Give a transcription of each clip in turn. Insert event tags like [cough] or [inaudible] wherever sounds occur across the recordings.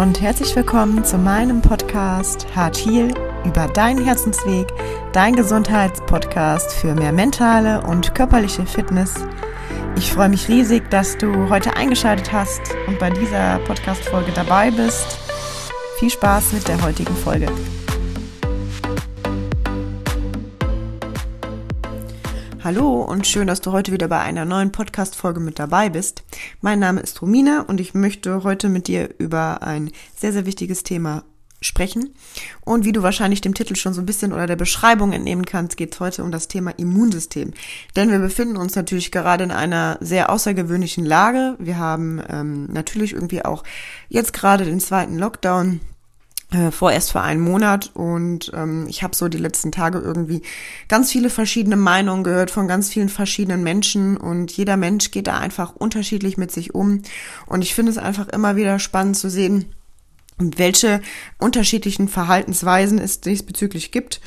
Und herzlich willkommen zu meinem Podcast Hart Heal über deinen Herzensweg, dein Gesundheitspodcast für mehr mentale und körperliche Fitness. Ich freue mich riesig, dass du heute eingeschaltet hast und bei dieser Podcast-Folge dabei bist. Viel Spaß mit der heutigen Folge. Hallo und schön, dass du heute wieder bei einer neuen Podcast-Folge mit dabei bist. Mein Name ist Romina und ich möchte heute mit dir über ein sehr, sehr wichtiges Thema sprechen. Und wie du wahrscheinlich dem Titel schon so ein bisschen oder der Beschreibung entnehmen kannst, geht es heute um das Thema Immunsystem. Denn wir befinden uns natürlich gerade in einer sehr außergewöhnlichen Lage. Wir haben ähm, natürlich irgendwie auch jetzt gerade den zweiten Lockdown äh, vorerst für einen Monat und ähm, ich habe so die letzten Tage irgendwie ganz viele verschiedene Meinungen gehört von ganz vielen verschiedenen Menschen und jeder Mensch geht da einfach unterschiedlich mit sich um und ich finde es einfach immer wieder spannend zu sehen, welche unterschiedlichen Verhaltensweisen es diesbezüglich gibt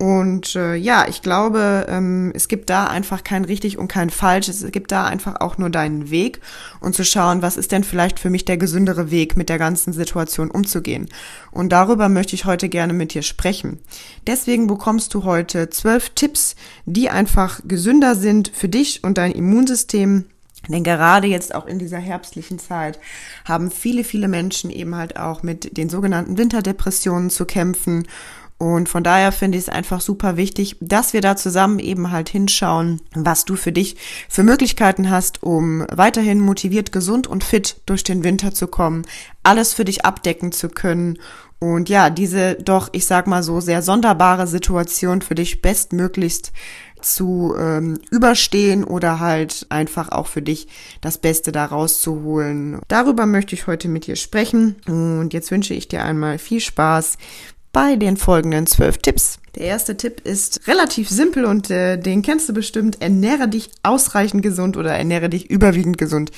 und äh, ja, ich glaube, ähm, es gibt da einfach kein richtig und kein falsch. Es gibt da einfach auch nur deinen Weg und zu schauen, was ist denn vielleicht für mich der gesündere Weg, mit der ganzen Situation umzugehen. Und darüber möchte ich heute gerne mit dir sprechen. Deswegen bekommst du heute zwölf Tipps, die einfach gesünder sind für dich und dein Immunsystem. Denn gerade jetzt auch in dieser herbstlichen Zeit haben viele, viele Menschen eben halt auch mit den sogenannten Winterdepressionen zu kämpfen und von daher finde ich es einfach super wichtig, dass wir da zusammen eben halt hinschauen, was du für dich für Möglichkeiten hast, um weiterhin motiviert, gesund und fit durch den Winter zu kommen, alles für dich abdecken zu können und ja, diese doch, ich sag mal so, sehr sonderbare Situation für dich bestmöglichst zu ähm, überstehen oder halt einfach auch für dich das Beste daraus zu holen. Darüber möchte ich heute mit dir sprechen und jetzt wünsche ich dir einmal viel Spaß bei den folgenden zwölf Tipps. Der erste Tipp ist relativ simpel und äh, den kennst du bestimmt. Ernähre dich ausreichend gesund oder ernähre dich überwiegend gesund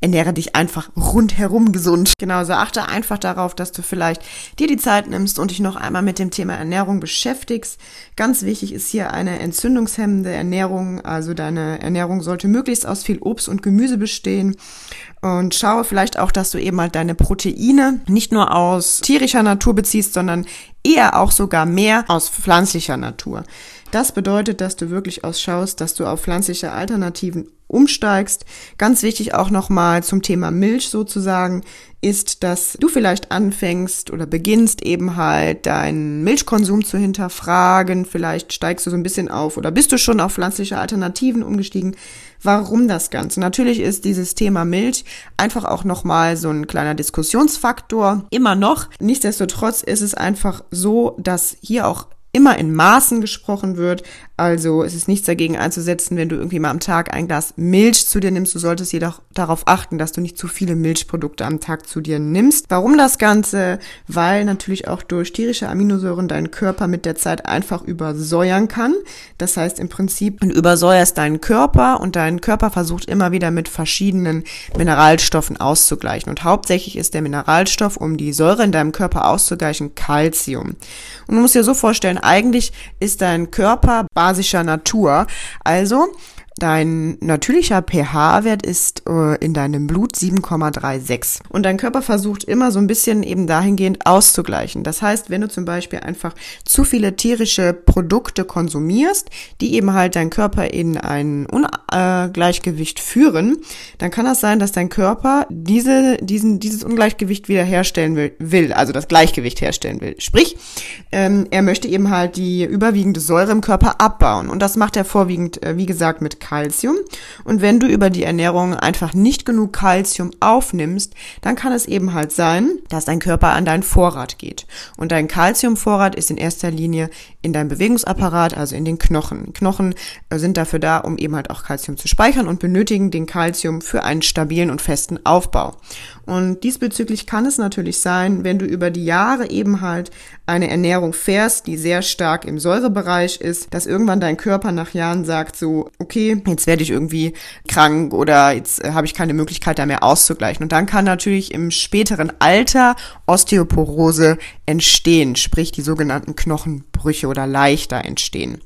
ernähre dich einfach rundherum gesund. Genauso achte einfach darauf, dass du vielleicht dir die Zeit nimmst und dich noch einmal mit dem Thema Ernährung beschäftigst. Ganz wichtig ist hier eine entzündungshemmende Ernährung. Also deine Ernährung sollte möglichst aus viel Obst und Gemüse bestehen. Und schaue vielleicht auch, dass du eben halt deine Proteine nicht nur aus tierischer Natur beziehst, sondern eher auch sogar mehr aus pflanzlicher Natur. Das bedeutet, dass du wirklich ausschaust, dass du auf pflanzliche Alternativen umsteigst. Ganz wichtig auch nochmal zum Thema Milch sozusagen ist, dass du vielleicht anfängst oder beginnst eben halt deinen Milchkonsum zu hinterfragen. Vielleicht steigst du so ein bisschen auf oder bist du schon auf pflanzliche Alternativen umgestiegen. Warum das Ganze? Natürlich ist dieses Thema Milch einfach auch nochmal so ein kleiner Diskussionsfaktor. Immer noch. Nichtsdestotrotz ist es einfach so, dass hier auch immer in Maßen gesprochen wird. Also es ist nichts dagegen einzusetzen, wenn du irgendwie mal am Tag ein Glas Milch zu dir nimmst. Du solltest jedoch darauf achten, dass du nicht zu viele Milchprodukte am Tag zu dir nimmst. Warum das Ganze? Weil natürlich auch durch tierische Aminosäuren dein Körper mit der Zeit einfach übersäuern kann. Das heißt im Prinzip, du übersäuerst deinen Körper und dein Körper versucht immer wieder mit verschiedenen Mineralstoffen auszugleichen. Und hauptsächlich ist der Mineralstoff, um die Säure in deinem Körper auszugleichen, Calcium. Und du musst dir so vorstellen, eigentlich ist dein Körper basischer Natur. Also Dein natürlicher pH-Wert ist äh, in deinem Blut 7,36. Und dein Körper versucht immer so ein bisschen eben dahingehend auszugleichen. Das heißt, wenn du zum Beispiel einfach zu viele tierische Produkte konsumierst, die eben halt dein Körper in ein Ungleichgewicht führen, dann kann das sein, dass dein Körper diese, diesen, dieses Ungleichgewicht wiederherstellen will, will, also das Gleichgewicht herstellen will. Sprich, ähm, er möchte eben halt die überwiegende Säure im Körper abbauen. Und das macht er vorwiegend, äh, wie gesagt, mit Kalzium. Und wenn du über die Ernährung einfach nicht genug Kalzium aufnimmst, dann kann es eben halt sein, dass dein Körper an deinen Vorrat geht. Und dein Kalziumvorrat ist in erster Linie in deinem Bewegungsapparat, also in den Knochen. Knochen äh, sind dafür da, um eben halt auch Kalzium zu speichern und benötigen den Kalzium für einen stabilen und festen Aufbau. Und diesbezüglich kann es natürlich sein, wenn du über die Jahre eben halt eine Ernährung fährst, die sehr stark im Säurebereich ist, dass irgendwann dein Körper nach Jahren sagt so, okay, jetzt werde ich irgendwie krank oder jetzt äh, habe ich keine Möglichkeit da mehr auszugleichen. Und dann kann natürlich im späteren Alter Osteoporose entstehen, sprich die sogenannten Knochenbrüche oder leichter entstehen.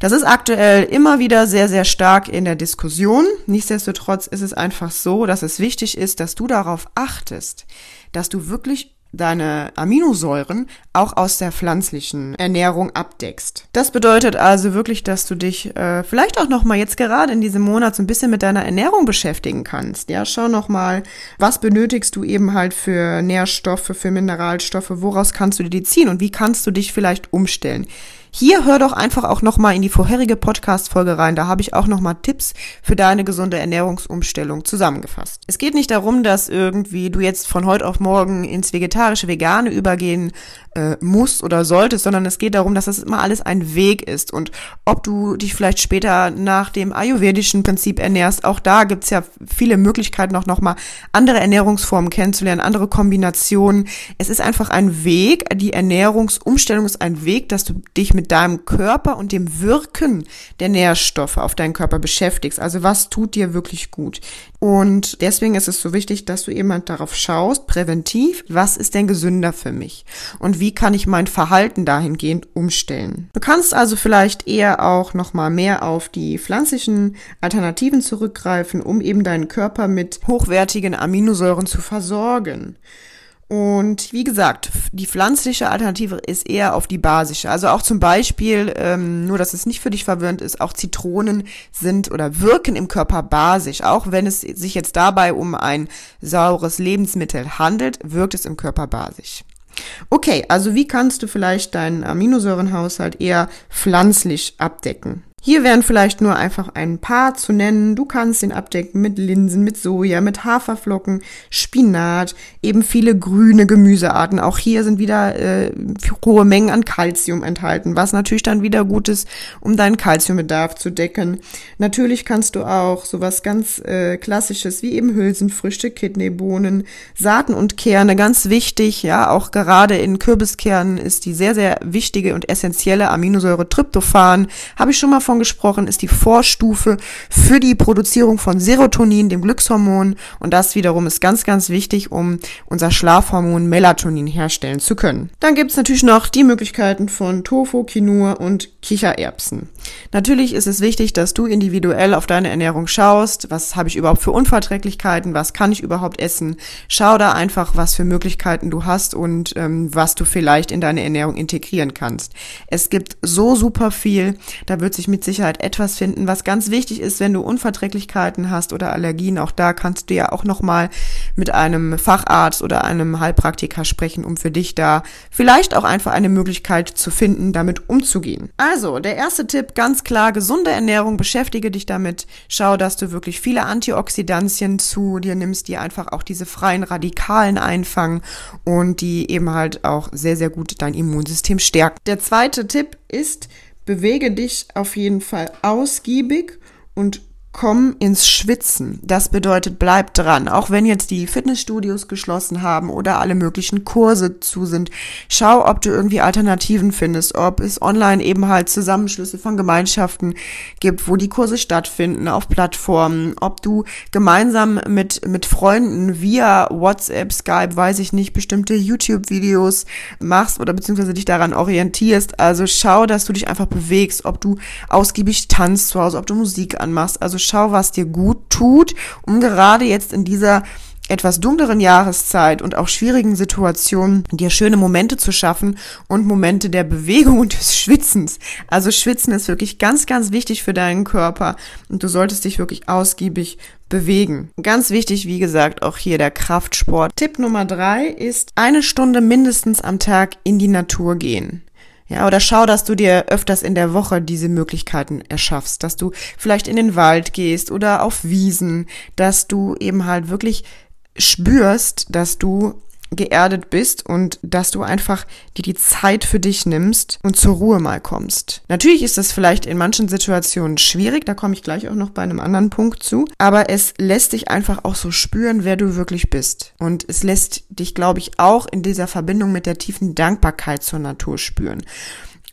Das ist aktuell immer wieder sehr, sehr stark in der Diskussion. Nichtsdestotrotz ist es einfach so, dass es wichtig ist, dass du darauf achtest, dass du wirklich deine Aminosäuren auch aus der pflanzlichen Ernährung abdeckst. Das bedeutet also wirklich, dass du dich äh, vielleicht auch noch mal jetzt gerade in diesem Monat so ein bisschen mit deiner Ernährung beschäftigen kannst. Ja, schau noch mal, was benötigst du eben halt für Nährstoffe, für Mineralstoffe, woraus kannst du dir die ziehen und wie kannst du dich vielleicht umstellen? Hier hör doch einfach auch nochmal in die vorherige Podcast-Folge rein. Da habe ich auch nochmal Tipps für deine gesunde Ernährungsumstellung zusammengefasst. Es geht nicht darum, dass irgendwie du jetzt von heute auf morgen ins vegetarische, vegane übergehen äh, musst oder solltest, sondern es geht darum, dass das immer alles ein Weg ist. Und ob du dich vielleicht später nach dem ayurvedischen Prinzip ernährst, auch da gibt's ja viele Möglichkeiten, auch nochmal andere Ernährungsformen kennenzulernen, andere Kombinationen. Es ist einfach ein Weg. Die Ernährungsumstellung ist ein Weg, dass du dich mit mit deinem Körper und dem Wirken der Nährstoffe auf deinen Körper beschäftigst. Also was tut dir wirklich gut? Und deswegen ist es so wichtig, dass du halt darauf schaust, präventiv, was ist denn gesünder für mich? Und wie kann ich mein Verhalten dahingehend umstellen? Du kannst also vielleicht eher auch nochmal mehr auf die pflanzlichen Alternativen zurückgreifen, um eben deinen Körper mit hochwertigen Aminosäuren zu versorgen. Und wie gesagt, die pflanzliche Alternative ist eher auf die basische. Also auch zum Beispiel, ähm, nur dass es nicht für dich verwirrend ist, auch Zitronen sind oder wirken im Körper basisch. Auch wenn es sich jetzt dabei um ein saures Lebensmittel handelt, wirkt es im Körper basisch. Okay, also wie kannst du vielleicht deinen Aminosäurenhaushalt eher pflanzlich abdecken? Hier wären vielleicht nur einfach ein paar zu nennen. Du kannst ihn abdecken mit Linsen, mit Soja, mit Haferflocken, Spinat, eben viele grüne Gemüsearten. Auch hier sind wieder äh, hohe Mengen an Kalzium enthalten, was natürlich dann wieder gut ist, um deinen Kalziumbedarf zu decken. Natürlich kannst du auch sowas ganz äh, klassisches wie eben Hülsenfrüchte, Kidneybohnen, Saaten und Kerne, ganz wichtig, ja, auch gerade in Kürbiskernen ist die sehr, sehr wichtige und essentielle Aminosäure Tryptophan. Habe ich schon mal von davon gesprochen, ist die Vorstufe für die Produzierung von Serotonin, dem Glückshormon. Und das wiederum ist ganz, ganz wichtig, um unser Schlafhormon Melatonin herstellen zu können. Dann gibt es natürlich noch die Möglichkeiten von Tofu, Quinoa und Kichererbsen. Natürlich ist es wichtig, dass du individuell auf deine Ernährung schaust. Was habe ich überhaupt für Unverträglichkeiten? Was kann ich überhaupt essen? Schau da einfach, was für Möglichkeiten du hast und ähm, was du vielleicht in deine Ernährung integrieren kannst. Es gibt so super viel. Da wird sich mit Sicherheit etwas finden, was ganz wichtig ist, wenn du Unverträglichkeiten hast oder Allergien. Auch da kannst du ja auch nochmal mit einem Facharzt oder einem Heilpraktiker sprechen, um für dich da vielleicht auch einfach eine Möglichkeit zu finden, damit umzugehen. Also, der erste Tipp, ganz klar, gesunde Ernährung, beschäftige dich damit. Schau, dass du wirklich viele Antioxidantien zu dir nimmst, die einfach auch diese freien Radikalen einfangen und die eben halt auch sehr, sehr gut dein Immunsystem stärken. Der zweite Tipp ist, bewege dich auf jeden Fall ausgiebig und komm ins Schwitzen. Das bedeutet, bleib dran. Auch wenn jetzt die Fitnessstudios geschlossen haben oder alle möglichen Kurse zu sind, schau, ob du irgendwie Alternativen findest, ob es online eben halt Zusammenschlüsse von Gemeinschaften gibt, wo die Kurse stattfinden, auf Plattformen, ob du gemeinsam mit, mit Freunden via WhatsApp, Skype, weiß ich nicht, bestimmte YouTube-Videos machst oder beziehungsweise dich daran orientierst. Also schau, dass du dich einfach bewegst, ob du ausgiebig tanzt zu Hause, ob du Musik anmachst. Also schau, was dir gut tut, um gerade jetzt in dieser etwas dunkleren Jahreszeit und auch schwierigen Situationen dir schöne Momente zu schaffen und Momente der Bewegung und des Schwitzens. Also Schwitzen ist wirklich ganz, ganz wichtig für deinen Körper und du solltest dich wirklich ausgiebig bewegen. Ganz wichtig, wie gesagt, auch hier der Kraftsport. Tipp Nummer drei ist eine Stunde mindestens am Tag in die Natur gehen. Ja, oder schau, dass du dir öfters in der Woche diese Möglichkeiten erschaffst, dass du vielleicht in den Wald gehst oder auf Wiesen, dass du eben halt wirklich spürst, dass du geerdet bist und dass du einfach dir die Zeit für dich nimmst und zur Ruhe mal kommst. Natürlich ist das vielleicht in manchen Situationen schwierig, da komme ich gleich auch noch bei einem anderen Punkt zu, aber es lässt dich einfach auch so spüren, wer du wirklich bist. Und es lässt dich, glaube ich, auch in dieser Verbindung mit der tiefen Dankbarkeit zur Natur spüren.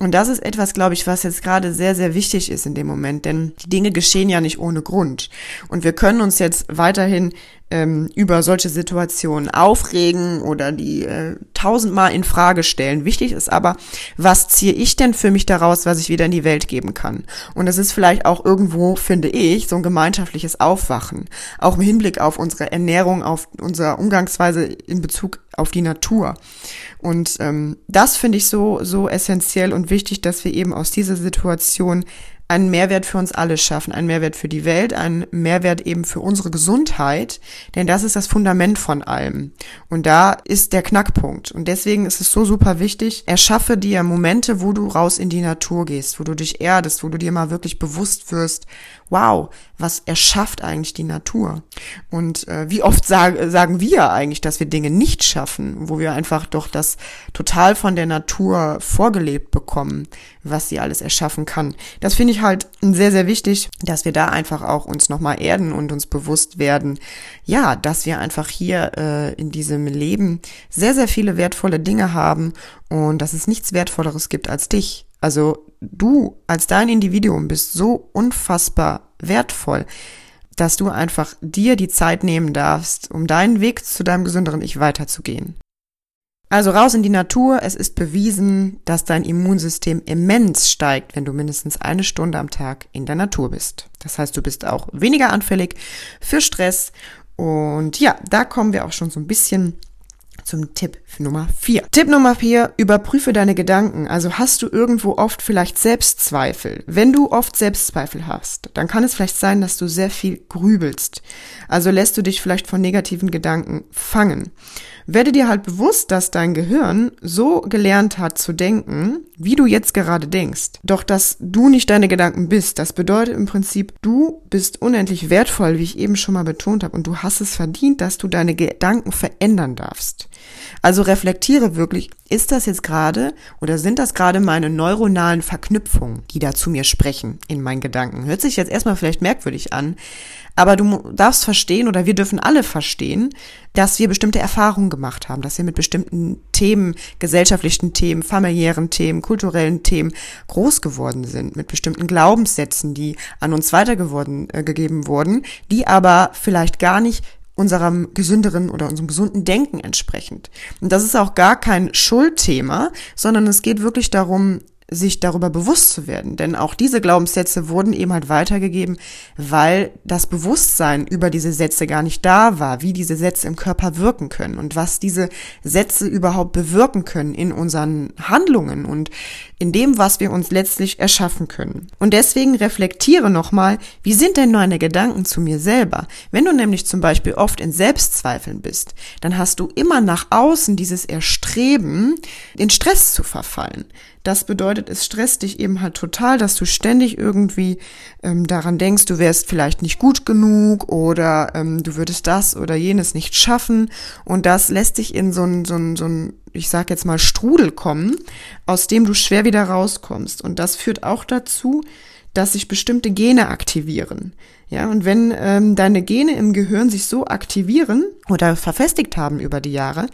Und das ist etwas, glaube ich, was jetzt gerade sehr, sehr wichtig ist in dem Moment, denn die Dinge geschehen ja nicht ohne Grund. Und wir können uns jetzt weiterhin ähm, über solche Situationen aufregen oder die äh, tausendmal in Frage stellen. Wichtig ist aber, was ziehe ich denn für mich daraus, was ich wieder in die Welt geben kann? Und das ist vielleicht auch irgendwo, finde ich, so ein gemeinschaftliches Aufwachen. Auch im Hinblick auf unsere Ernährung, auf unsere Umgangsweise in Bezug auf die Natur. Und ähm, das finde ich so, so essentiell und wichtig, dass wir eben aus dieser Situation einen Mehrwert für uns alle schaffen, einen Mehrwert für die Welt, einen Mehrwert eben für unsere Gesundheit, denn das ist das Fundament von allem. Und da ist der Knackpunkt. Und deswegen ist es so super wichtig, erschaffe dir Momente, wo du raus in die Natur gehst, wo du dich erdest, wo du dir mal wirklich bewusst wirst, wow, was erschafft eigentlich die Natur? Und äh, wie oft sag, sagen wir eigentlich, dass wir Dinge nicht schaffen, wo wir einfach doch das total von der Natur vorgelebt bekommen, was sie alles erschaffen kann. Das finde ich halt sehr, sehr wichtig, dass wir da einfach auch uns nochmal erden und uns bewusst werden, ja, dass wir einfach hier äh, in diesem Leben sehr, sehr viele wertvolle Dinge haben und dass es nichts Wertvolleres gibt als dich. Also du als dein Individuum bist so unfassbar wertvoll, dass du einfach dir die Zeit nehmen darfst, um deinen Weg zu deinem gesünderen Ich weiterzugehen. Also raus in die Natur. Es ist bewiesen, dass dein Immunsystem immens steigt, wenn du mindestens eine Stunde am Tag in der Natur bist. Das heißt, du bist auch weniger anfällig für Stress. Und ja, da kommen wir auch schon so ein bisschen zum Tipp Nummer vier. Tipp Nummer vier, überprüfe deine Gedanken. Also hast du irgendwo oft vielleicht Selbstzweifel. Wenn du oft Selbstzweifel hast, dann kann es vielleicht sein, dass du sehr viel grübelst. Also lässt du dich vielleicht von negativen Gedanken fangen. Werde dir halt bewusst, dass dein Gehirn so gelernt hat zu denken, wie du jetzt gerade denkst. Doch dass du nicht deine Gedanken bist, das bedeutet im Prinzip, du bist unendlich wertvoll, wie ich eben schon mal betont habe, und du hast es verdient, dass du deine Gedanken verändern darfst. Also reflektiere wirklich, ist das jetzt gerade oder sind das gerade meine neuronalen Verknüpfungen, die da zu mir sprechen in meinen Gedanken? Hört sich jetzt erstmal vielleicht merkwürdig an, aber du darfst verstehen oder wir dürfen alle verstehen, dass wir bestimmte Erfahrungen gemacht haben, dass wir mit bestimmten Themen, gesellschaftlichen Themen, familiären Themen, kulturellen Themen groß geworden sind, mit bestimmten Glaubenssätzen, die an uns weitergeworden äh, wurden, die aber vielleicht gar nicht unserem gesünderen oder unserem gesunden Denken entsprechend. Und das ist auch gar kein Schuldthema, sondern es geht wirklich darum, sich darüber bewusst zu werden. Denn auch diese Glaubenssätze wurden eben halt weitergegeben, weil das Bewusstsein über diese Sätze gar nicht da war, wie diese Sätze im Körper wirken können und was diese Sätze überhaupt bewirken können in unseren Handlungen und in dem, was wir uns letztlich erschaffen können. Und deswegen reflektiere nochmal, wie sind denn meine Gedanken zu mir selber? Wenn du nämlich zum Beispiel oft in Selbstzweifeln bist, dann hast du immer nach außen dieses Erstreben, in Stress zu verfallen. Das bedeutet, es stresst dich eben halt total, dass du ständig irgendwie ähm, daran denkst, du wärst vielleicht nicht gut genug oder ähm, du würdest das oder jenes nicht schaffen. Und das lässt dich in so ein, so ein, so ein ich sag jetzt mal, Strudel kommen, aus dem du schwer wieder rauskommst. Und das führt auch dazu, dass sich bestimmte Gene aktivieren. Ja, und wenn ähm, deine Gene im Gehirn sich so aktivieren oder verfestigt haben über die Jahre,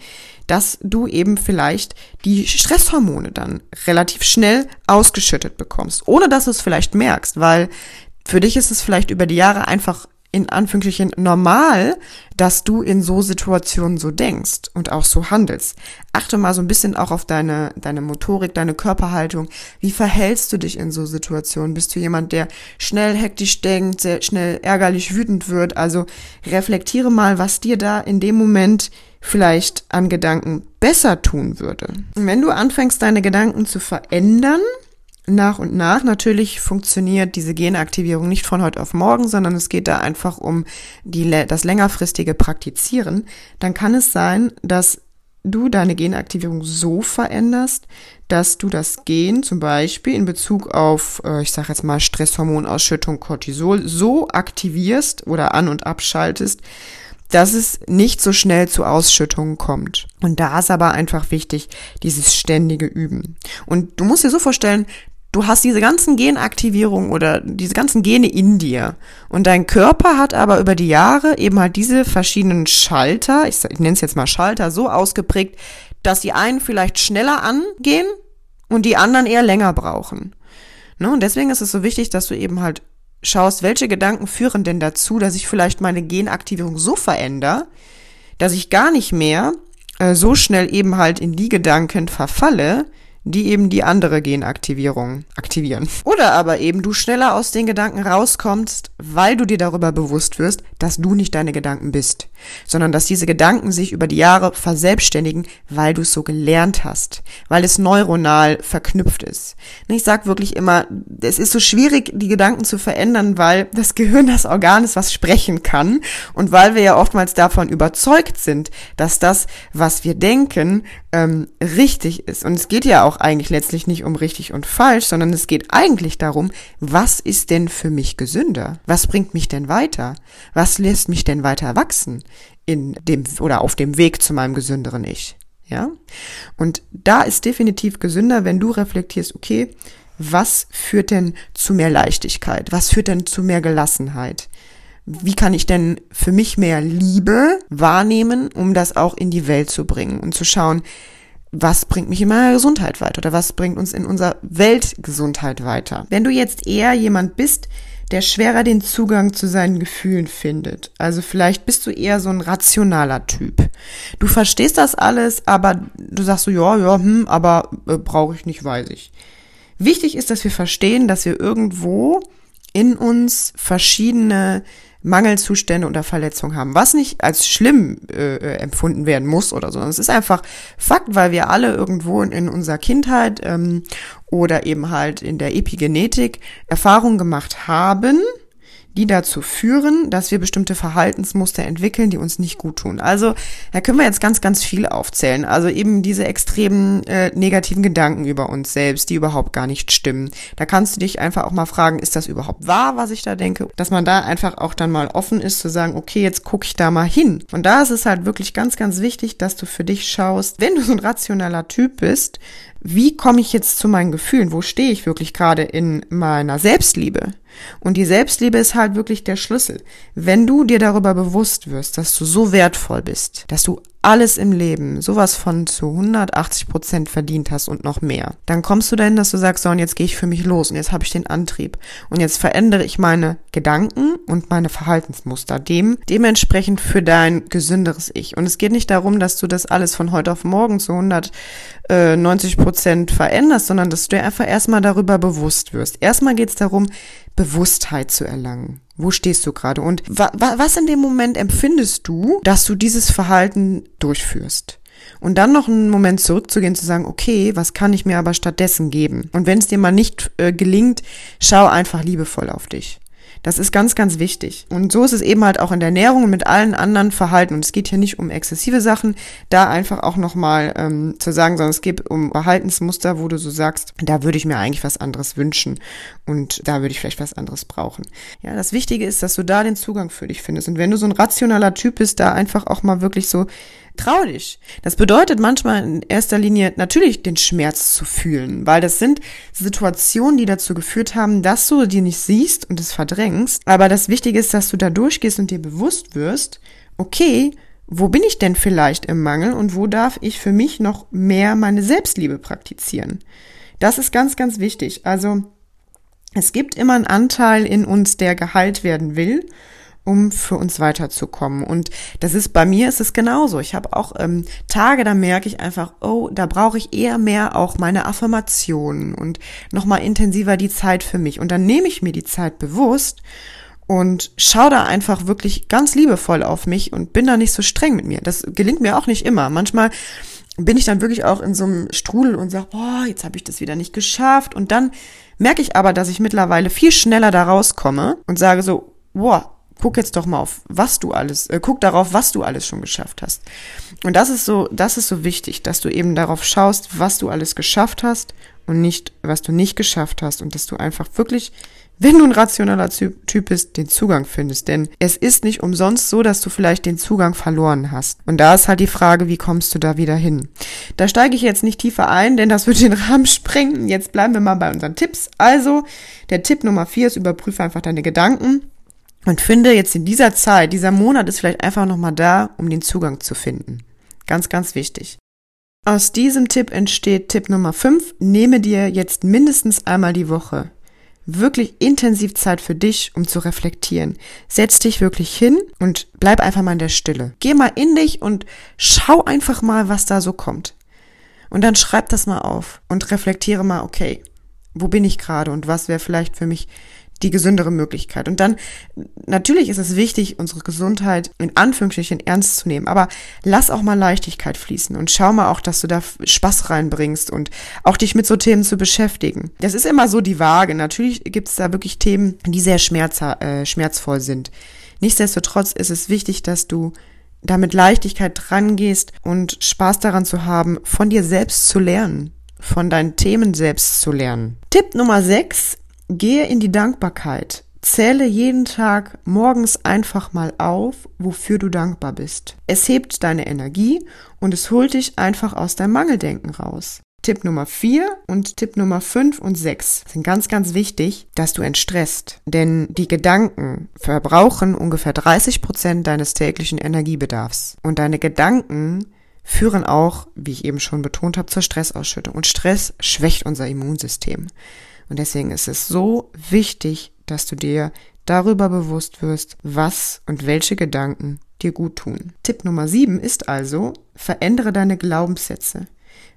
dass du eben vielleicht die Stresshormone dann relativ schnell ausgeschüttet bekommst, ohne dass du es vielleicht merkst, weil für dich ist es vielleicht über die Jahre einfach in Anführungsstrichen normal, dass du in so Situationen so denkst und auch so handelst. Achte mal so ein bisschen auch auf deine, deine Motorik, deine Körperhaltung. Wie verhältst du dich in so Situationen? Bist du jemand, der schnell hektisch denkt, sehr schnell ärgerlich wütend wird? Also reflektiere mal, was dir da in dem Moment vielleicht an Gedanken besser tun würde. Wenn du anfängst, deine Gedanken zu verändern, nach und nach. Natürlich funktioniert diese Genaktivierung nicht von heute auf morgen, sondern es geht da einfach um die, das längerfristige Praktizieren. Dann kann es sein, dass du deine Genaktivierung so veränderst, dass du das Gen zum Beispiel in Bezug auf, äh, ich sage jetzt mal Stresshormonausschüttung Cortisol, so aktivierst oder an- und abschaltest, dass es nicht so schnell zu Ausschüttungen kommt. Und da ist aber einfach wichtig, dieses ständige Üben. Und du musst dir so vorstellen, du hast diese ganzen Genaktivierungen oder diese ganzen Gene in dir. Und dein Körper hat aber über die Jahre eben halt diese verschiedenen Schalter, ich, ich nenne es jetzt mal Schalter, so ausgeprägt, dass die einen vielleicht schneller angehen und die anderen eher länger brauchen. Ne? Und deswegen ist es so wichtig, dass du eben halt schaust, welche Gedanken führen denn dazu, dass ich vielleicht meine Genaktivierung so verändere, dass ich gar nicht mehr äh, so schnell eben halt in die Gedanken verfalle, die eben die andere Genaktivierung aktivieren. Oder aber eben du schneller aus den Gedanken rauskommst, weil du dir darüber bewusst wirst, dass du nicht deine Gedanken bist, sondern dass diese Gedanken sich über die Jahre verselbstständigen, weil du es so gelernt hast, weil es neuronal verknüpft ist. Ich sag wirklich immer, es ist so schwierig, die Gedanken zu verändern, weil das Gehirn das Organ ist, was sprechen kann und weil wir ja oftmals davon überzeugt sind, dass das, was wir denken, ähm, richtig ist. Und es geht ja auch eigentlich letztlich nicht um richtig und falsch, sondern es geht eigentlich darum, was ist denn für mich gesünder? Was bringt mich denn weiter? Was lässt mich denn weiter wachsen in dem oder auf dem Weg zu meinem gesünderen Ich? Ja? Und da ist definitiv gesünder, wenn du reflektierst, okay, was führt denn zu mehr Leichtigkeit? Was führt denn zu mehr Gelassenheit? Wie kann ich denn für mich mehr Liebe wahrnehmen, um das auch in die Welt zu bringen und zu schauen, was bringt mich in meiner Gesundheit weiter oder was bringt uns in unserer Weltgesundheit weiter. Wenn du jetzt eher jemand bist, der schwerer den Zugang zu seinen Gefühlen findet. Also vielleicht bist du eher so ein rationaler Typ. Du verstehst das alles, aber du sagst so, ja, ja, hm, aber äh, brauche ich nicht, weiß ich. Wichtig ist, dass wir verstehen, dass wir irgendwo in uns verschiedene Mangelzustände oder Verletzungen haben, was nicht als schlimm äh, äh, empfunden werden muss oder so. Es ist einfach Fakt, weil wir alle irgendwo in, in unserer Kindheit ähm, oder eben halt in der Epigenetik Erfahrungen gemacht haben, die dazu führen, dass wir bestimmte Verhaltensmuster entwickeln, die uns nicht gut tun. Also da können wir jetzt ganz, ganz viel aufzählen. Also eben diese extremen äh, negativen Gedanken über uns selbst, die überhaupt gar nicht stimmen. Da kannst du dich einfach auch mal fragen, ist das überhaupt wahr, was ich da denke? Dass man da einfach auch dann mal offen ist zu sagen, okay, jetzt gucke ich da mal hin. Und da ist es halt wirklich ganz, ganz wichtig, dass du für dich schaust, wenn du so ein rationaler Typ bist, wie komme ich jetzt zu meinen Gefühlen? Wo stehe ich wirklich gerade in meiner Selbstliebe? Und die Selbstliebe ist halt wirklich der Schlüssel. Wenn du dir darüber bewusst wirst, dass du so wertvoll bist, dass du alles im Leben sowas von zu 180 Prozent verdient hast und noch mehr, dann kommst du dahin, dass du sagst, so und jetzt gehe ich für mich los und jetzt habe ich den Antrieb und jetzt verändere ich meine Gedanken und meine Verhaltensmuster dem dementsprechend für dein gesünderes Ich. Und es geht nicht darum, dass du das alles von heute auf morgen zu 190 Prozent veränderst, sondern dass du dir einfach erstmal darüber bewusst wirst. Erstmal geht es darum, Bewusstheit zu erlangen. Wo stehst du gerade? Und wa was in dem Moment empfindest du, dass du dieses Verhalten durchführst? Und dann noch einen Moment zurückzugehen, zu sagen, okay, was kann ich mir aber stattdessen geben? Und wenn es dir mal nicht äh, gelingt, schau einfach liebevoll auf dich. Das ist ganz, ganz wichtig. Und so ist es eben halt auch in der Ernährung und mit allen anderen Verhalten. Und es geht hier nicht um exzessive Sachen, da einfach auch nochmal ähm, zu sagen, sondern es geht um Verhaltensmuster, wo du so sagst, da würde ich mir eigentlich was anderes wünschen und da würde ich vielleicht was anderes brauchen. Ja, das Wichtige ist, dass du da den Zugang für dich findest. Und wenn du so ein rationaler Typ bist, da einfach auch mal wirklich so Trau dich. Das bedeutet manchmal in erster Linie natürlich den Schmerz zu fühlen, weil das sind Situationen, die dazu geführt haben, dass du die nicht siehst und es verdrängst. Aber das Wichtige ist, dass du da durchgehst und dir bewusst wirst, okay, wo bin ich denn vielleicht im Mangel und wo darf ich für mich noch mehr meine Selbstliebe praktizieren? Das ist ganz, ganz wichtig. Also, es gibt immer einen Anteil in uns, der geheilt werden will um für uns weiterzukommen. Und das ist bei mir ist es genauso. Ich habe auch ähm, Tage, da merke ich einfach, oh, da brauche ich eher mehr auch meine Affirmationen und nochmal intensiver die Zeit für mich. Und dann nehme ich mir die Zeit bewusst und schaue da einfach wirklich ganz liebevoll auf mich und bin da nicht so streng mit mir. Das gelingt mir auch nicht immer. Manchmal bin ich dann wirklich auch in so einem Strudel und sage, boah, jetzt habe ich das wieder nicht geschafft. Und dann merke ich aber, dass ich mittlerweile viel schneller da rauskomme und sage so, boah, guck jetzt doch mal auf, was du alles, äh, guck darauf, was du alles schon geschafft hast. Und das ist so, das ist so wichtig, dass du eben darauf schaust, was du alles geschafft hast und nicht, was du nicht geschafft hast und dass du einfach wirklich, wenn du ein rationaler Typ bist, den Zugang findest. Denn es ist nicht umsonst so, dass du vielleicht den Zugang verloren hast. Und da ist halt die Frage, wie kommst du da wieder hin? Da steige ich jetzt nicht tiefer ein, denn das würde den Rahmen sprengen. Jetzt bleiben wir mal bei unseren Tipps. Also, der Tipp Nummer vier ist, überprüfe einfach deine Gedanken und finde jetzt in dieser Zeit, dieser Monat ist vielleicht einfach nochmal da, um den Zugang zu finden. Ganz, ganz wichtig. Aus diesem Tipp entsteht Tipp Nummer 5. Nehme dir jetzt mindestens einmal die Woche wirklich intensiv Zeit für dich, um zu reflektieren. Setz dich wirklich hin und bleib einfach mal in der Stille. Geh mal in dich und schau einfach mal, was da so kommt. Und dann schreib das mal auf und reflektiere mal, okay, wo bin ich gerade und was wäre vielleicht für mich die gesündere Möglichkeit. Und dann, natürlich ist es wichtig, unsere Gesundheit in Anführungsstrichen ernst zu nehmen, aber lass auch mal Leichtigkeit fließen und schau mal auch, dass du da Spaß reinbringst und auch dich mit so Themen zu beschäftigen. Das ist immer so die Waage. Natürlich gibt es da wirklich Themen, die sehr schmerz, äh, schmerzvoll sind. Nichtsdestotrotz ist es wichtig, dass du da mit Leichtigkeit dran gehst und Spaß daran zu haben, von dir selbst zu lernen, von deinen Themen selbst zu lernen. Tipp Nummer 6, gehe in die Dankbarkeit. Zähle jeden Tag morgens einfach mal auf, wofür du dankbar bist. Es hebt deine Energie und es holt dich einfach aus deinem Mangeldenken raus. Tipp Nummer 4 und Tipp Nummer 5 und 6 sind ganz, ganz wichtig, dass du entstresst. Denn die Gedanken verbrauchen ungefähr 30 Prozent deines täglichen Energiebedarfs. Und deine Gedanken führen auch, wie ich eben schon betont habe, zur Stressausschüttung. Und Stress schwächt unser Immunsystem. Und deswegen ist es so wichtig, dass du dir darüber bewusst wirst, was und welche Gedanken dir gut tun. Tipp Nummer 7 ist also, verändere deine Glaubenssätze.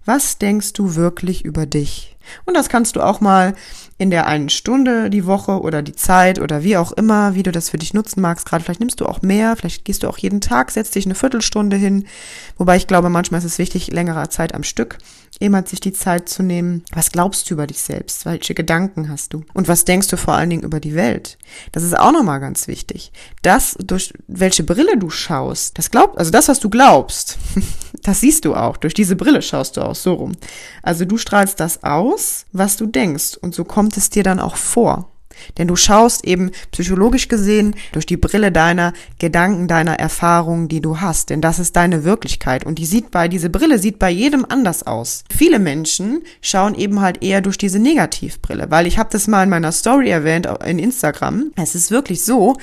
Was denkst du wirklich über dich? Und das kannst du auch mal in der einen Stunde die Woche oder die Zeit oder wie auch immer, wie du das für dich nutzen magst. Gerade vielleicht nimmst du auch mehr, vielleicht gehst du auch jeden Tag, setzt dich eine Viertelstunde hin. Wobei ich glaube, manchmal ist es wichtig, längere Zeit am Stück immer sich die Zeit zu nehmen. Was glaubst du über dich selbst? Welche Gedanken hast du? Und was denkst du vor allen Dingen über die Welt? Das ist auch nochmal ganz wichtig. Das, durch welche Brille du schaust, das glaubt, also das, was du glaubst, [laughs] das siehst du auch. Durch diese Brille schaust du auch so rum. Also du strahlst das aus, was du denkst. Und so kommt es dir dann auch vor. Denn du schaust eben psychologisch gesehen durch die Brille deiner Gedanken, deiner Erfahrungen, die du hast. Denn das ist deine Wirklichkeit. Und die sieht bei, diese Brille sieht bei jedem anders aus. Viele Menschen schauen eben halt eher durch diese Negativbrille. Weil ich habe das mal in meiner Story erwähnt, in Instagram. Es ist wirklich so,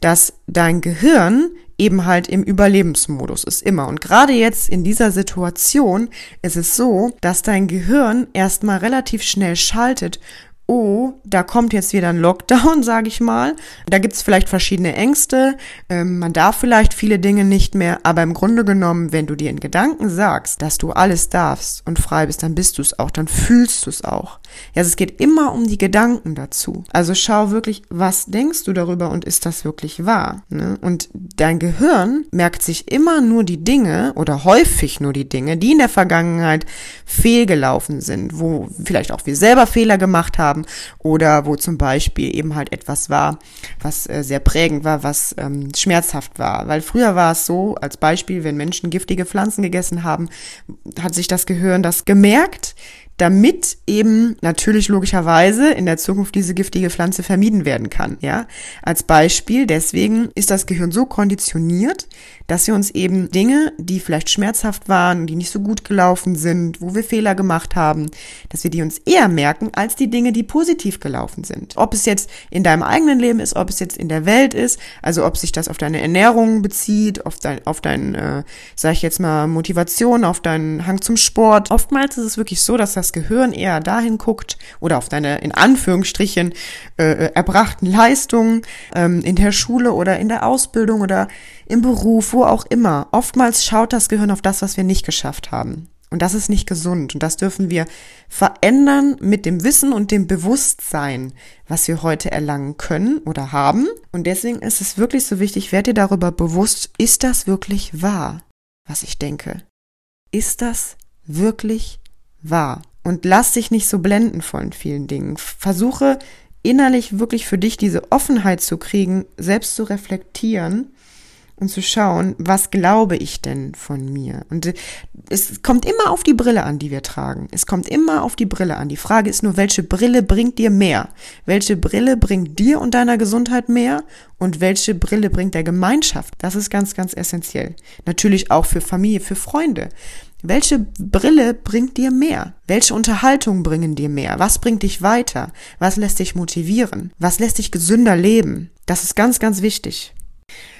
dass dein Gehirn eben halt im Überlebensmodus ist immer. Und gerade jetzt in dieser Situation ist es so, dass dein Gehirn erstmal relativ schnell schaltet oh, da kommt jetzt wieder ein Lockdown, [laughs] sage ich mal. Da gibt's vielleicht verschiedene Ängste, ähm, man darf vielleicht viele Dinge nicht mehr, aber im Grunde genommen, wenn du dir in Gedanken sagst, dass du alles darfst und frei bist, dann bist du es auch, dann fühlst du es auch. Ja, also es geht immer um die Gedanken dazu. Also schau wirklich, was denkst du darüber und ist das wirklich wahr? Ne? Und dein Gehirn merkt sich immer nur die Dinge oder häufig nur die Dinge, die in der Vergangenheit fehlgelaufen sind, wo vielleicht auch wir selber Fehler gemacht haben, haben oder wo zum Beispiel eben halt etwas war, was äh, sehr prägend war, was ähm, schmerzhaft war. Weil früher war es so, als Beispiel, wenn Menschen giftige Pflanzen gegessen haben, hat sich das Gehirn das gemerkt, damit eben natürlich logischerweise in der Zukunft diese giftige Pflanze vermieden werden kann, ja. Als Beispiel, deswegen ist das Gehirn so konditioniert, dass wir uns eben Dinge, die vielleicht schmerzhaft waren, die nicht so gut gelaufen sind, wo wir Fehler gemacht haben, dass wir die uns eher merken als die Dinge, die positiv gelaufen sind. Ob es jetzt in deinem eigenen Leben ist, ob es jetzt in der Welt ist, also ob sich das auf deine Ernährung bezieht, auf dein, auf dein, äh, sag ich jetzt mal, Motivation, auf deinen Hang zum Sport. Oftmals ist es wirklich so, dass das Gehirn eher dahin guckt oder auf deine, in Anführungsstrichen, äh, äh erbrachten Leistungen ähm, in der Schule oder in der Ausbildung oder im Beruf, wo auch immer. Oftmals schaut das Gehirn auf das, was wir nicht geschafft haben. Und das ist nicht gesund. Und das dürfen wir verändern mit dem Wissen und dem Bewusstsein, was wir heute erlangen können oder haben. Und deswegen ist es wirklich so wichtig, werd dir darüber bewusst, ist das wirklich wahr, was ich denke? Ist das wirklich wahr? Und lass dich nicht so blenden von vielen Dingen. Versuche innerlich wirklich für dich diese Offenheit zu kriegen, selbst zu reflektieren und zu schauen, was glaube ich denn von mir? Und es kommt immer auf die Brille an, die wir tragen. Es kommt immer auf die Brille an. Die Frage ist nur, welche Brille bringt dir mehr? Welche Brille bringt dir und deiner Gesundheit mehr? Und welche Brille bringt der Gemeinschaft? Das ist ganz, ganz essentiell. Natürlich auch für Familie, für Freunde. Welche Brille bringt dir mehr? Welche Unterhaltungen bringen dir mehr? Was bringt dich weiter? Was lässt dich motivieren? Was lässt dich gesünder leben? Das ist ganz, ganz wichtig.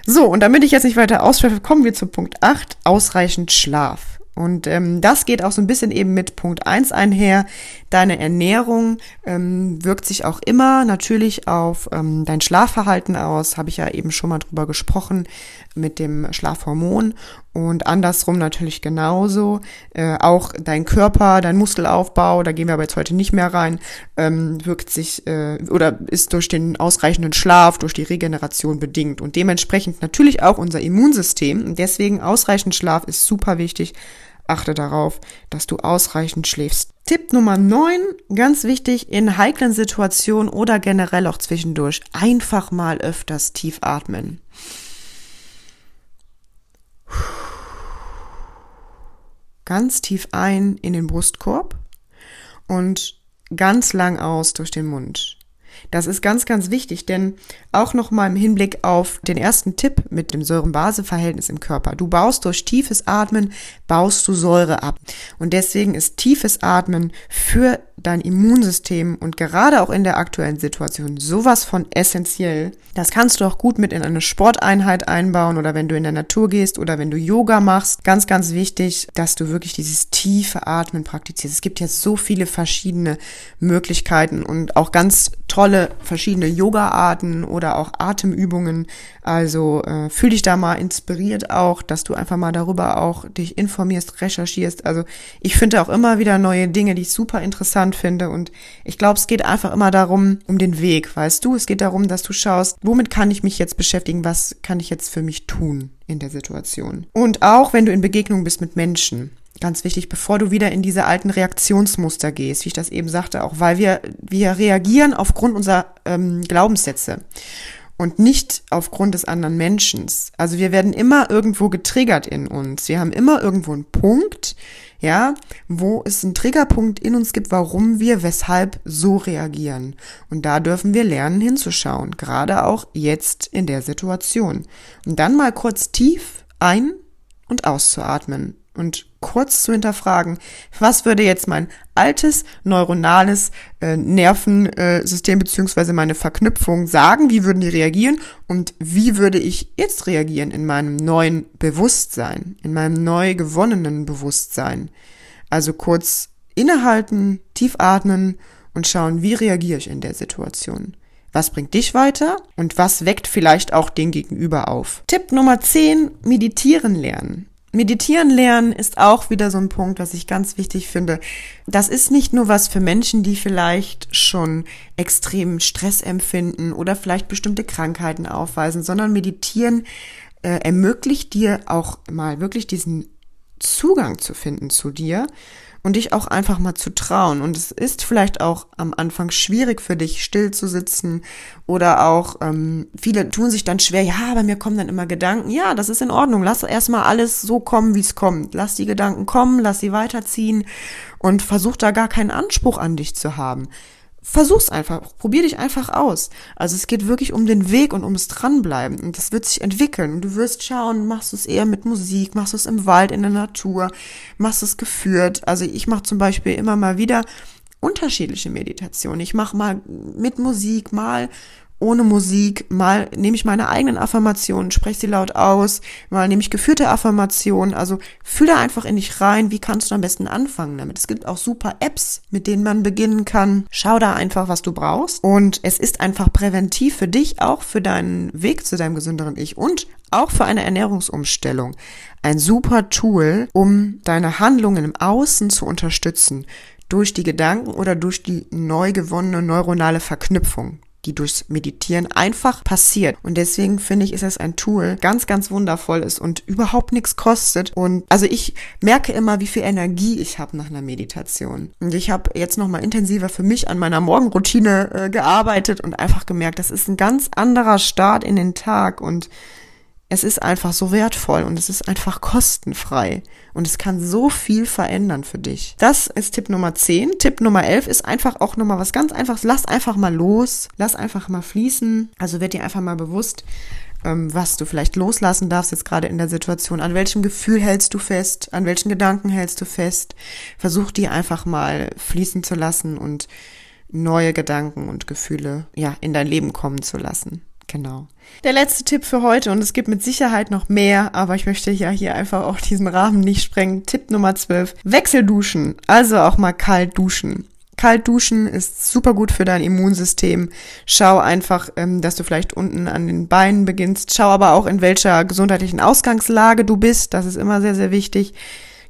So, und damit ich jetzt nicht weiter ausschweife, kommen wir zu Punkt 8, ausreichend Schlaf. Und ähm, das geht auch so ein bisschen eben mit Punkt eins einher. Deine Ernährung ähm, wirkt sich auch immer natürlich auf ähm, dein Schlafverhalten aus, habe ich ja eben schon mal drüber gesprochen mit dem Schlafhormon. Und andersrum natürlich genauso. Äh, auch dein Körper, dein Muskelaufbau, da gehen wir aber jetzt heute nicht mehr rein, ähm, wirkt sich äh, oder ist durch den ausreichenden Schlaf, durch die Regeneration bedingt. Und dementsprechend natürlich auch unser Immunsystem. Deswegen ausreichend Schlaf ist super wichtig. Achte darauf, dass du ausreichend schläfst. Tipp Nummer 9, ganz wichtig, in heiklen Situationen oder generell auch zwischendurch einfach mal öfters tief atmen. Ganz tief ein in den Brustkorb und ganz lang aus durch den Mund. Das ist ganz, ganz wichtig, denn auch nochmal im Hinblick auf den ersten Tipp mit dem Säuren-Base-Verhältnis im Körper. Du baust durch tiefes Atmen, baust du Säure ab. Und deswegen ist tiefes Atmen für dein Immunsystem und gerade auch in der aktuellen Situation sowas von essentiell. Das kannst du auch gut mit in eine Sporteinheit einbauen oder wenn du in der Natur gehst oder wenn du Yoga machst. Ganz, ganz wichtig, dass du wirklich dieses tiefe Atmen praktizierst. Es gibt jetzt so viele verschiedene Möglichkeiten und auch ganz tolle verschiedene Yoga-Arten oder auch Atemübungen. Also äh, fühl dich da mal inspiriert auch, dass du einfach mal darüber auch dich informierst, recherchierst. Also ich finde auch immer wieder neue Dinge, die ich super interessant finde. Und ich glaube, es geht einfach immer darum, um den Weg, weißt du? Es geht darum, dass du schaust, womit kann ich mich jetzt beschäftigen, was kann ich jetzt für mich tun in der Situation. Und auch wenn du in Begegnung bist mit Menschen. Ganz wichtig, bevor du wieder in diese alten Reaktionsmuster gehst, wie ich das eben sagte, auch weil wir, wir reagieren aufgrund unserer ähm, Glaubenssätze und nicht aufgrund des anderen Menschen. Also wir werden immer irgendwo getriggert in uns. Wir haben immer irgendwo einen Punkt, ja, wo es einen Triggerpunkt in uns gibt, warum wir weshalb so reagieren. Und da dürfen wir lernen hinzuschauen, gerade auch jetzt in der Situation. Und dann mal kurz tief ein- und auszuatmen und kurz zu hinterfragen, was würde jetzt mein altes neuronales äh, Nervensystem beziehungsweise meine Verknüpfung sagen, wie würden die reagieren und wie würde ich jetzt reagieren in meinem neuen Bewusstsein, in meinem neu gewonnenen Bewusstsein. Also kurz innehalten, tief atmen und schauen, wie reagiere ich in der Situation. Was bringt dich weiter und was weckt vielleicht auch den Gegenüber auf? Tipp Nummer 10, meditieren lernen. Meditieren lernen ist auch wieder so ein Punkt, was ich ganz wichtig finde. Das ist nicht nur was für Menschen, die vielleicht schon extremen Stress empfinden oder vielleicht bestimmte Krankheiten aufweisen, sondern Meditieren äh, ermöglicht dir auch mal wirklich diesen Zugang zu finden zu dir und dich auch einfach mal zu trauen. Und es ist vielleicht auch am Anfang schwierig für dich, still zu sitzen oder auch ähm, viele tun sich dann schwer, ja, bei mir kommen dann immer Gedanken. Ja, das ist in Ordnung. Lass erstmal alles so kommen, wie es kommt. Lass die Gedanken kommen, lass sie weiterziehen und versuch da gar keinen Anspruch an dich zu haben versuch's einfach, probier dich einfach aus. Also es geht wirklich um den Weg und ums Dranbleiben und das wird sich entwickeln und du wirst schauen, machst du es eher mit Musik, machst du es im Wald, in der Natur, machst es geführt. Also ich mache zum Beispiel immer mal wieder unterschiedliche Meditationen. Ich mache mal mit Musik, mal ohne Musik, mal nehme ich meine eigenen Affirmationen, spreche sie laut aus, mal nehme ich geführte Affirmationen, also fühle einfach in dich rein, wie kannst du am besten anfangen damit. Es gibt auch super Apps, mit denen man beginnen kann. Schau da einfach, was du brauchst und es ist einfach präventiv für dich, auch für deinen Weg zu deinem gesünderen Ich und auch für eine Ernährungsumstellung. Ein super Tool, um deine Handlungen im Außen zu unterstützen durch die Gedanken oder durch die neu gewonnene neuronale Verknüpfung die durchs Meditieren einfach passiert. Und deswegen finde ich, ist es ein Tool, ganz, ganz wundervoll ist und überhaupt nichts kostet. Und also ich merke immer, wie viel Energie ich habe nach einer Meditation. Und ich habe jetzt nochmal intensiver für mich an meiner Morgenroutine äh, gearbeitet und einfach gemerkt, das ist ein ganz anderer Start in den Tag und es ist einfach so wertvoll und es ist einfach kostenfrei und es kann so viel verändern für dich. Das ist Tipp Nummer 10. Tipp Nummer 11 ist einfach auch nochmal was ganz einfaches. Lass einfach mal los, lass einfach mal fließen. Also werd dir einfach mal bewusst, ähm, was du vielleicht loslassen darfst jetzt gerade in der Situation. An welchem Gefühl hältst du fest? An welchen Gedanken hältst du fest? Versuch die einfach mal fließen zu lassen und neue Gedanken und Gefühle ja in dein Leben kommen zu lassen. Genau. Der letzte Tipp für heute, und es gibt mit Sicherheit noch mehr, aber ich möchte ja hier einfach auch diesen Rahmen nicht sprengen. Tipp Nummer 12. Wechselduschen, also auch mal kalt duschen. Kalt duschen ist super gut für dein Immunsystem. Schau einfach, ähm, dass du vielleicht unten an den Beinen beginnst. Schau aber auch, in welcher gesundheitlichen Ausgangslage du bist. Das ist immer sehr, sehr wichtig.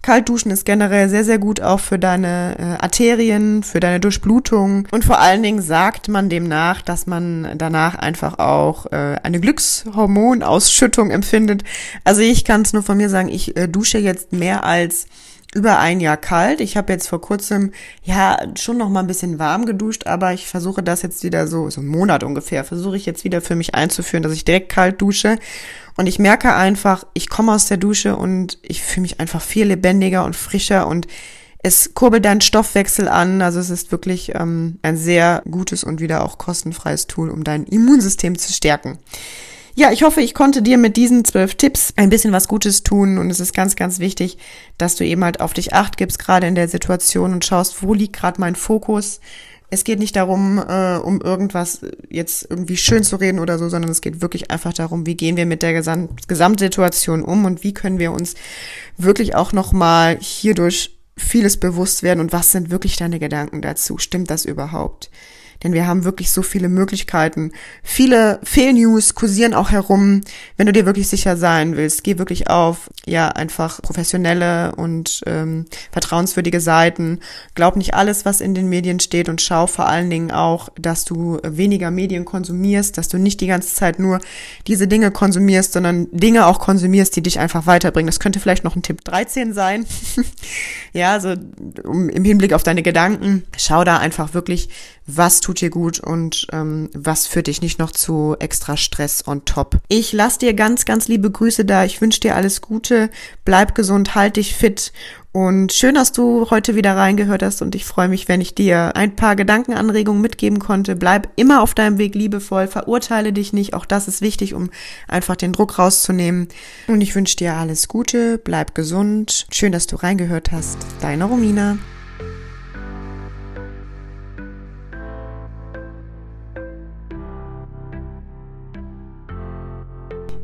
Kaltduschen ist generell sehr, sehr gut auch für deine äh, Arterien, für deine Durchblutung. Und vor allen Dingen sagt man demnach, dass man danach einfach auch äh, eine Glückshormonausschüttung empfindet. Also ich kann es nur von mir sagen, ich äh, dusche jetzt mehr als über ein Jahr kalt. Ich habe jetzt vor kurzem ja schon noch mal ein bisschen warm geduscht, aber ich versuche das jetzt wieder so so einen Monat ungefähr versuche ich jetzt wieder für mich einzuführen, dass ich direkt kalt dusche und ich merke einfach, ich komme aus der Dusche und ich fühle mich einfach viel lebendiger und frischer und es kurbelt deinen Stoffwechsel an. Also es ist wirklich ähm, ein sehr gutes und wieder auch kostenfreies Tool, um dein Immunsystem zu stärken. Ja, ich hoffe, ich konnte dir mit diesen zwölf Tipps ein bisschen was Gutes tun und es ist ganz, ganz wichtig, dass du eben halt auf dich acht gibst, gerade in der Situation und schaust, wo liegt gerade mein Fokus. Es geht nicht darum, äh, um irgendwas jetzt irgendwie schön zu reden oder so, sondern es geht wirklich einfach darum, wie gehen wir mit der Gesamt Gesamtsituation um und wie können wir uns wirklich auch nochmal hierdurch vieles bewusst werden und was sind wirklich deine Gedanken dazu? Stimmt das überhaupt? Denn wir haben wirklich so viele Möglichkeiten. Viele Fehlnews kursieren auch herum. Wenn du dir wirklich sicher sein willst, geh wirklich auf, ja, einfach professionelle und ähm, vertrauenswürdige Seiten. Glaub nicht alles, was in den Medien steht und schau vor allen Dingen auch, dass du weniger Medien konsumierst, dass du nicht die ganze Zeit nur diese Dinge konsumierst, sondern Dinge auch konsumierst, die dich einfach weiterbringen. Das könnte vielleicht noch ein Tipp 13 sein. [laughs] ja, also um, im Hinblick auf deine Gedanken. Schau da einfach wirklich, was tut dir gut und ähm, was führt dich nicht noch zu extra Stress on top. Ich lasse dir ganz, ganz liebe Grüße da. Ich wünsche dir alles Gute. Bleib gesund, halt dich fit und schön, dass du heute wieder reingehört hast und ich freue mich, wenn ich dir ein paar Gedankenanregungen mitgeben konnte. Bleib immer auf deinem Weg liebevoll, verurteile dich nicht. Auch das ist wichtig, um einfach den Druck rauszunehmen. Und ich wünsche dir alles Gute, bleib gesund. Schön, dass du reingehört hast. Deine Romina.